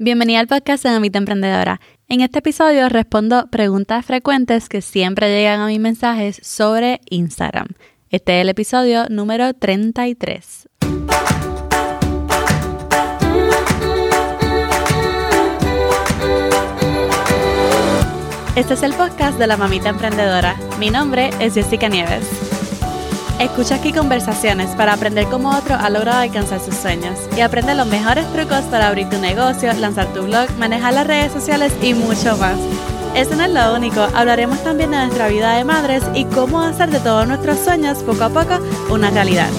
Bienvenida al podcast de Mamita Emprendedora. En este episodio respondo preguntas frecuentes que siempre llegan a mis mensajes sobre Instagram. Este es el episodio número 33. Este es el podcast de la Mamita Emprendedora. Mi nombre es Jessica Nieves. Escucha aquí conversaciones para aprender cómo otro ha logrado alcanzar sus sueños y aprende los mejores trucos para abrir tu negocio, lanzar tu blog, manejar las redes sociales y mucho más. Eso no es lo único, hablaremos también de nuestra vida de madres y cómo hacer de todos nuestros sueños poco a poco una realidad.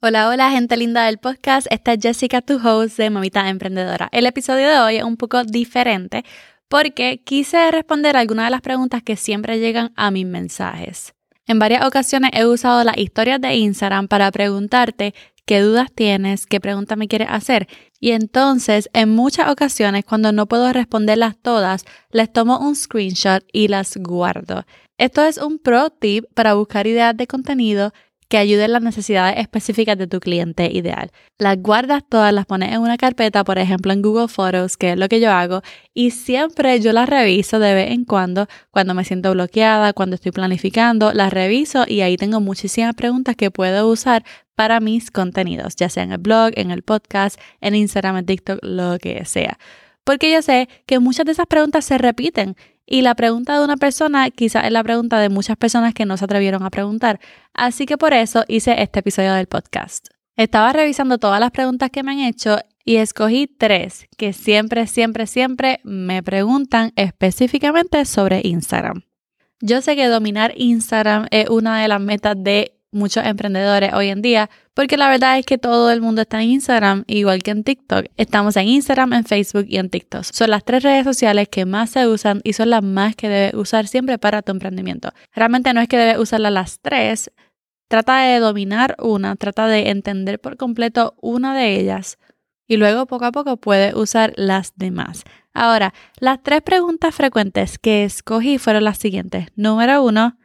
Hola, hola, gente linda del podcast. Esta es Jessica, tu host de Mamita Emprendedora. El episodio de hoy es un poco diferente porque quise responder algunas de las preguntas que siempre llegan a mis mensajes. En varias ocasiones he usado las historias de Instagram para preguntarte qué dudas tienes, qué preguntas me quieres hacer. Y entonces, en muchas ocasiones, cuando no puedo responderlas todas, les tomo un screenshot y las guardo. Esto es un pro tip para buscar ideas de contenido que ayuden las necesidades específicas de tu cliente ideal. Las guardas todas, las pones en una carpeta, por ejemplo en Google Photos, que es lo que yo hago, y siempre yo las reviso de vez en cuando, cuando me siento bloqueada, cuando estoy planificando, las reviso y ahí tengo muchísimas preguntas que puedo usar para mis contenidos, ya sea en el blog, en el podcast, en Instagram, en TikTok, lo que sea. Porque yo sé que muchas de esas preguntas se repiten y la pregunta de una persona quizás es la pregunta de muchas personas que no se atrevieron a preguntar. Así que por eso hice este episodio del podcast. Estaba revisando todas las preguntas que me han hecho y escogí tres que siempre, siempre, siempre me preguntan específicamente sobre Instagram. Yo sé que dominar Instagram es una de las metas de muchos emprendedores hoy en día, porque la verdad es que todo el mundo está en Instagram, igual que en TikTok. Estamos en Instagram, en Facebook y en TikTok. Son las tres redes sociales que más se usan y son las más que debes usar siempre para tu emprendimiento. Realmente no es que debes usarlas las tres, trata de dominar una, trata de entender por completo una de ellas y luego poco a poco puedes usar las demás. Ahora, las tres preguntas frecuentes que escogí fueron las siguientes. Número uno,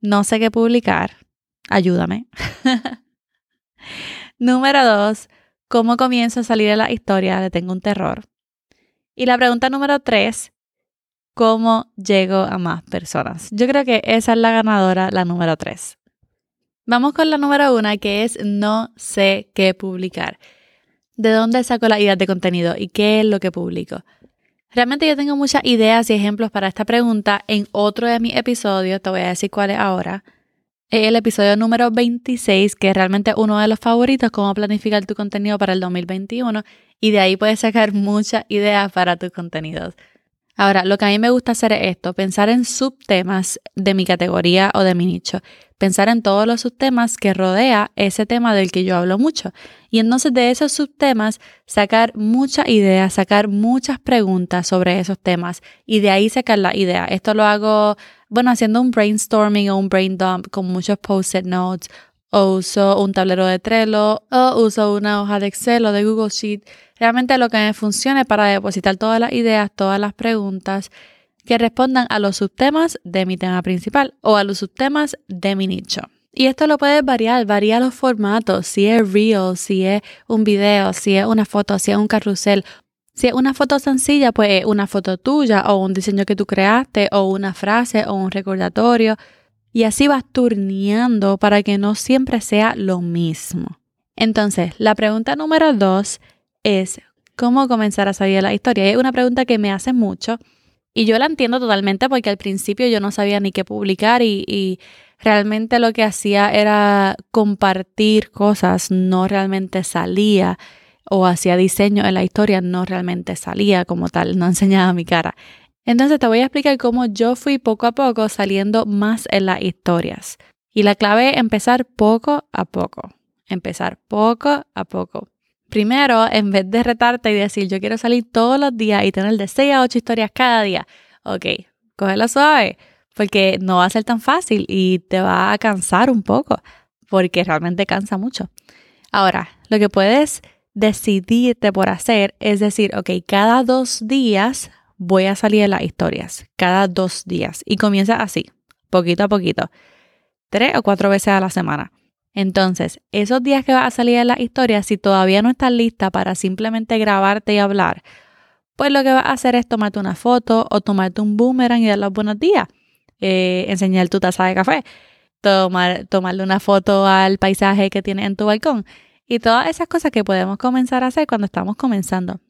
no sé qué publicar ayúdame. número dos, ¿cómo comienzo a salir de la historia de Tengo un terror? Y la pregunta número tres, ¿cómo llego a más personas? Yo creo que esa es la ganadora, la número tres. Vamos con la número uno, que es no sé qué publicar. ¿De dónde saco la idea de contenido y qué es lo que publico? Realmente yo tengo muchas ideas y ejemplos para esta pregunta en otro de mis episodios, te voy a decir cuál es ahora el episodio número 26, que es realmente uno de los favoritos, cómo planificar tu contenido para el 2021 y de ahí puedes sacar muchas ideas para tus contenidos. Ahora, lo que a mí me gusta hacer es esto, pensar en subtemas de mi categoría o de mi nicho, pensar en todos los subtemas que rodea ese tema del que yo hablo mucho. Y entonces de esos subtemas sacar muchas ideas, sacar muchas preguntas sobre esos temas y de ahí sacar la idea. Esto lo hago, bueno, haciendo un brainstorming o un brain dump con muchos post-it notes o uso un tablero de Trello o uso una hoja de Excel o de Google Sheet. Realmente lo que me funcione para depositar todas las ideas, todas las preguntas que respondan a los subtemas de mi tema principal o a los subtemas de mi nicho. Y esto lo puedes variar, varía los formatos, si es real, si es un video, si es una foto, si es un carrusel. Si es una foto sencilla, pues una foto tuya o un diseño que tú creaste o una frase o un recordatorio. Y así vas turneando para que no siempre sea lo mismo. Entonces, la pregunta número dos es, ¿cómo comenzar a salir la historia? Es una pregunta que me hace mucho y yo la entiendo totalmente porque al principio yo no sabía ni qué publicar y, y realmente lo que hacía era compartir cosas, no realmente salía o hacía diseño en la historia, no realmente salía como tal, no enseñaba mi cara. Entonces te voy a explicar cómo yo fui poco a poco saliendo más en las historias. Y la clave es empezar poco a poco. Empezar poco a poco. Primero, en vez de retarte y decir yo quiero salir todos los días y tener de 6 a 8 historias cada día, ok, cógela suave, porque no va a ser tan fácil y te va a cansar un poco, porque realmente cansa mucho. Ahora, lo que puedes decidirte por hacer es decir, ok, cada dos días voy a salir de las historias cada dos días y comienza así, poquito a poquito, tres o cuatro veces a la semana. Entonces, esos días que vas a salir en la historia, si todavía no estás lista para simplemente grabarte y hablar, pues lo que vas a hacer es tomarte una foto o tomarte un boomerang y dar los buenos días, eh, enseñar tu taza de café, tomar, tomarle una foto al paisaje que tienes en tu balcón y todas esas cosas que podemos comenzar a hacer cuando estamos comenzando.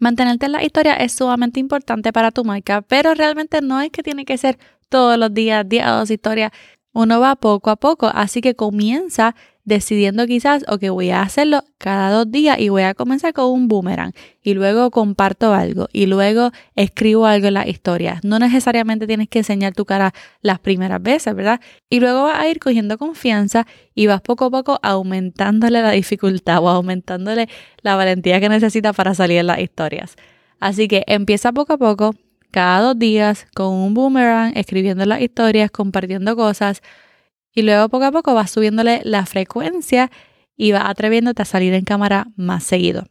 Mantenerte en la historia es sumamente importante para tu marca, pero realmente no es que tiene que ser todos los días, 10 o dos historias. Uno va poco a poco, así que comienza decidiendo quizás, ok, voy a hacerlo cada dos días y voy a comenzar con un boomerang y luego comparto algo y luego escribo algo en las historias. No necesariamente tienes que enseñar tu cara las primeras veces, ¿verdad? Y luego vas a ir cogiendo confianza y vas poco a poco aumentándole la dificultad o aumentándole la valentía que necesitas para salir en las historias. Así que empieza poco a poco, cada dos días, con un boomerang, escribiendo las historias, compartiendo cosas y luego poco a poco vas subiéndole la frecuencia y vas atreviéndote a salir en cámara más seguido.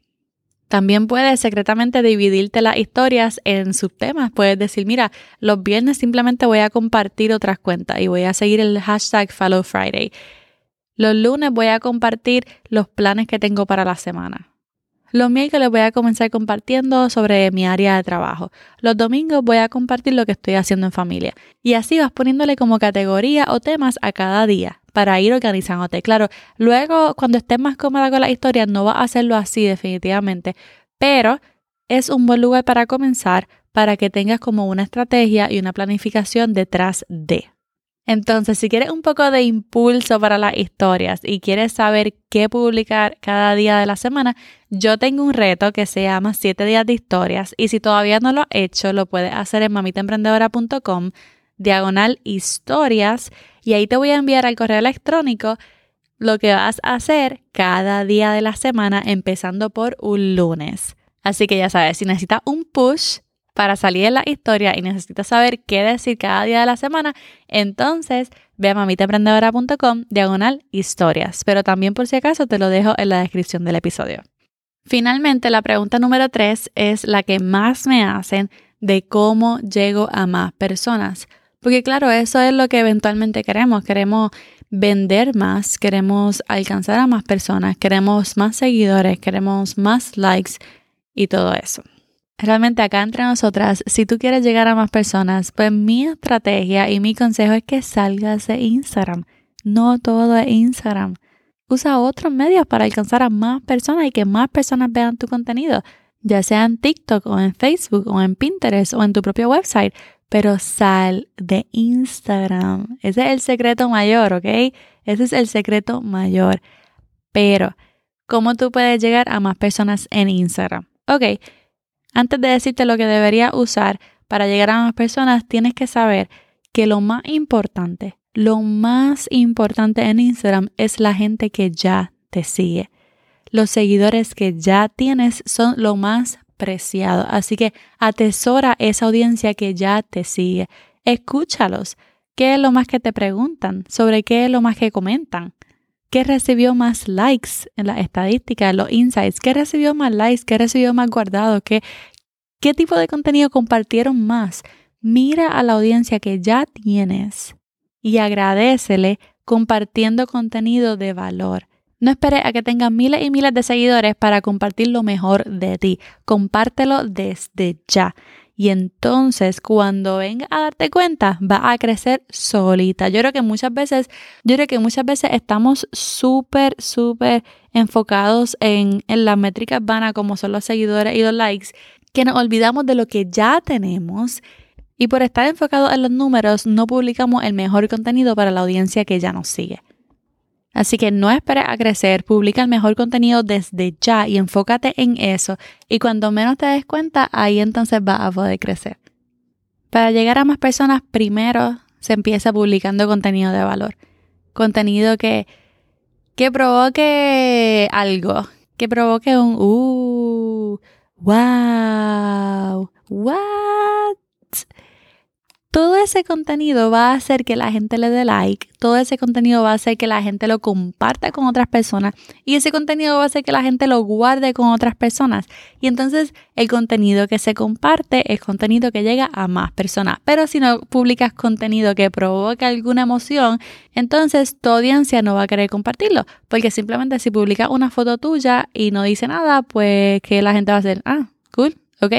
También puedes secretamente dividirte las historias en subtemas. Puedes decir, mira, los viernes simplemente voy a compartir otras cuentas y voy a seguir el hashtag Follow Friday. Los lunes voy a compartir los planes que tengo para la semana. Los miércoles voy a comenzar compartiendo sobre mi área de trabajo. Los domingos voy a compartir lo que estoy haciendo en familia. Y así vas poniéndole como categoría o temas a cada día para ir organizándote. Claro, luego cuando estés más cómoda con la historia no vas a hacerlo así definitivamente, pero es un buen lugar para comenzar para que tengas como una estrategia y una planificación detrás de. Entonces, si quieres un poco de impulso para las historias y quieres saber qué publicar cada día de la semana, yo tengo un reto que se llama 7 días de historias y si todavía no lo has hecho, lo puedes hacer en mamitaemprendedora.com diagonal historias y ahí te voy a enviar al correo electrónico lo que vas a hacer cada día de la semana empezando por un lunes. Así que ya sabes, si necesitas un push, para salir en la historia y necesitas saber qué decir cada día de la semana, entonces ve a mamitaemprendedora.com diagonal historias. Pero también por si acaso te lo dejo en la descripción del episodio. Finalmente, la pregunta número tres es la que más me hacen de cómo llego a más personas. Porque claro, eso es lo que eventualmente queremos. Queremos vender más, queremos alcanzar a más personas, queremos más seguidores, queremos más likes y todo eso. Realmente acá entre nosotras, si tú quieres llegar a más personas, pues mi estrategia y mi consejo es que salgas de Instagram. No todo es Instagram. Usa otros medios para alcanzar a más personas y que más personas vean tu contenido, ya sea en TikTok o en Facebook o en Pinterest o en tu propio website. Pero sal de Instagram. Ese es el secreto mayor, ¿ok? Ese es el secreto mayor. Pero, ¿cómo tú puedes llegar a más personas en Instagram? Ok, antes de decirte lo que deberías usar para llegar a más personas, tienes que saber que lo más importante, lo más importante en Instagram es la gente que ya te sigue. Los seguidores que ya tienes son lo más preciado, así que atesora esa audiencia que ya te sigue. Escúchalos. ¿Qué es lo más que te preguntan? ¿Sobre qué es lo más que comentan? ¿Qué recibió más likes en las estadísticas, los insights? ¿Qué recibió más likes? ¿Qué recibió más guardado? ¿Qué, ¿Qué tipo de contenido compartieron más? Mira a la audiencia que ya tienes y agradecele compartiendo contenido de valor. No esperes a que tengas miles y miles de seguidores para compartir lo mejor de ti. Compártelo desde ya. Y entonces cuando venga a darte cuenta, va a crecer solita. Yo creo que muchas veces, yo creo que muchas veces estamos súper, súper enfocados en, en las métricas vanas como son los seguidores y los likes, que nos olvidamos de lo que ya tenemos y por estar enfocados en los números no publicamos el mejor contenido para la audiencia que ya nos sigue. Así que no esperes a crecer, publica el mejor contenido desde ya y enfócate en eso. Y cuando menos te des cuenta, ahí entonces vas a poder crecer. Para llegar a más personas, primero se empieza publicando contenido de valor. Contenido que, que provoque algo, que provoque un uh, wow, what? Todo ese contenido va a hacer que la gente le dé like, todo ese contenido va a hacer que la gente lo comparta con otras personas y ese contenido va a hacer que la gente lo guarde con otras personas. Y entonces el contenido que se comparte es contenido que llega a más personas. Pero si no publicas contenido que provoca alguna emoción, entonces tu audiencia no va a querer compartirlo. Porque simplemente si publicas una foto tuya y no dice nada, pues que la gente va a hacer, ah, cool, ok,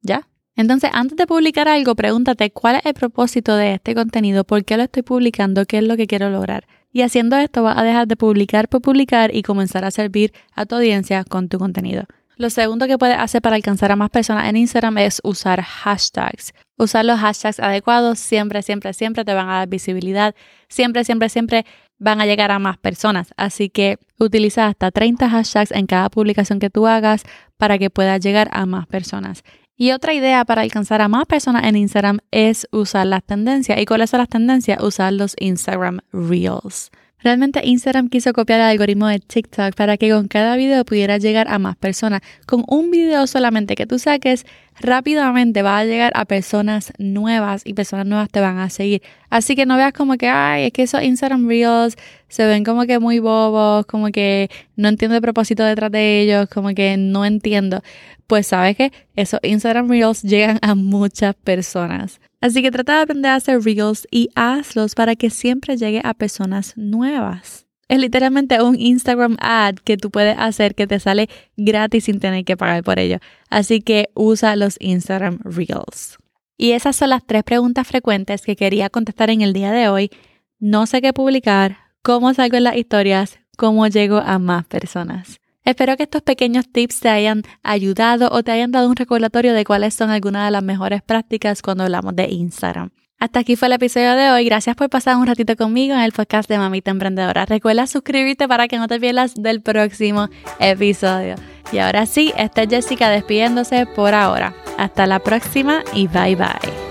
ya, entonces, antes de publicar algo, pregúntate cuál es el propósito de este contenido, por qué lo estoy publicando, qué es lo que quiero lograr. Y haciendo esto vas a dejar de publicar por publicar y comenzar a servir a tu audiencia con tu contenido. Lo segundo que puedes hacer para alcanzar a más personas en Instagram es usar hashtags. Usar los hashtags adecuados siempre, siempre, siempre te van a dar visibilidad. Siempre, siempre, siempre van a llegar a más personas. Así que utiliza hasta 30 hashtags en cada publicación que tú hagas para que puedas llegar a más personas. Y otra idea para alcanzar a más personas en Instagram es usar las tendencias. ¿Y cuáles son las tendencias? Usar los Instagram Reels. Realmente Instagram quiso copiar el algoritmo de TikTok para que con cada video pudiera llegar a más personas. Con un video solamente que tú saques, rápidamente va a llegar a personas nuevas y personas nuevas te van a seguir. Así que no veas como que, ay, es que esos Instagram Reels se ven como que muy bobos, como que no entiendo el propósito detrás de ellos, como que no entiendo. Pues sabes que esos Instagram Reels llegan a muchas personas. Así que trata de aprender a hacer Reels y hazlos para que siempre llegue a personas nuevas. Es literalmente un Instagram ad que tú puedes hacer que te sale gratis sin tener que pagar por ello. Así que usa los Instagram Reels. Y esas son las tres preguntas frecuentes que quería contestar en el día de hoy. No sé qué publicar, cómo salgo en las historias, cómo llego a más personas. Espero que estos pequeños tips te hayan ayudado o te hayan dado un recordatorio de cuáles son algunas de las mejores prácticas cuando hablamos de Instagram. Hasta aquí fue el episodio de hoy. Gracias por pasar un ratito conmigo en el podcast de Mamita Emprendedora. Recuerda suscribirte para que no te pierdas del próximo episodio. Y ahora sí, esta es Jessica despidiéndose por ahora. Hasta la próxima y bye bye.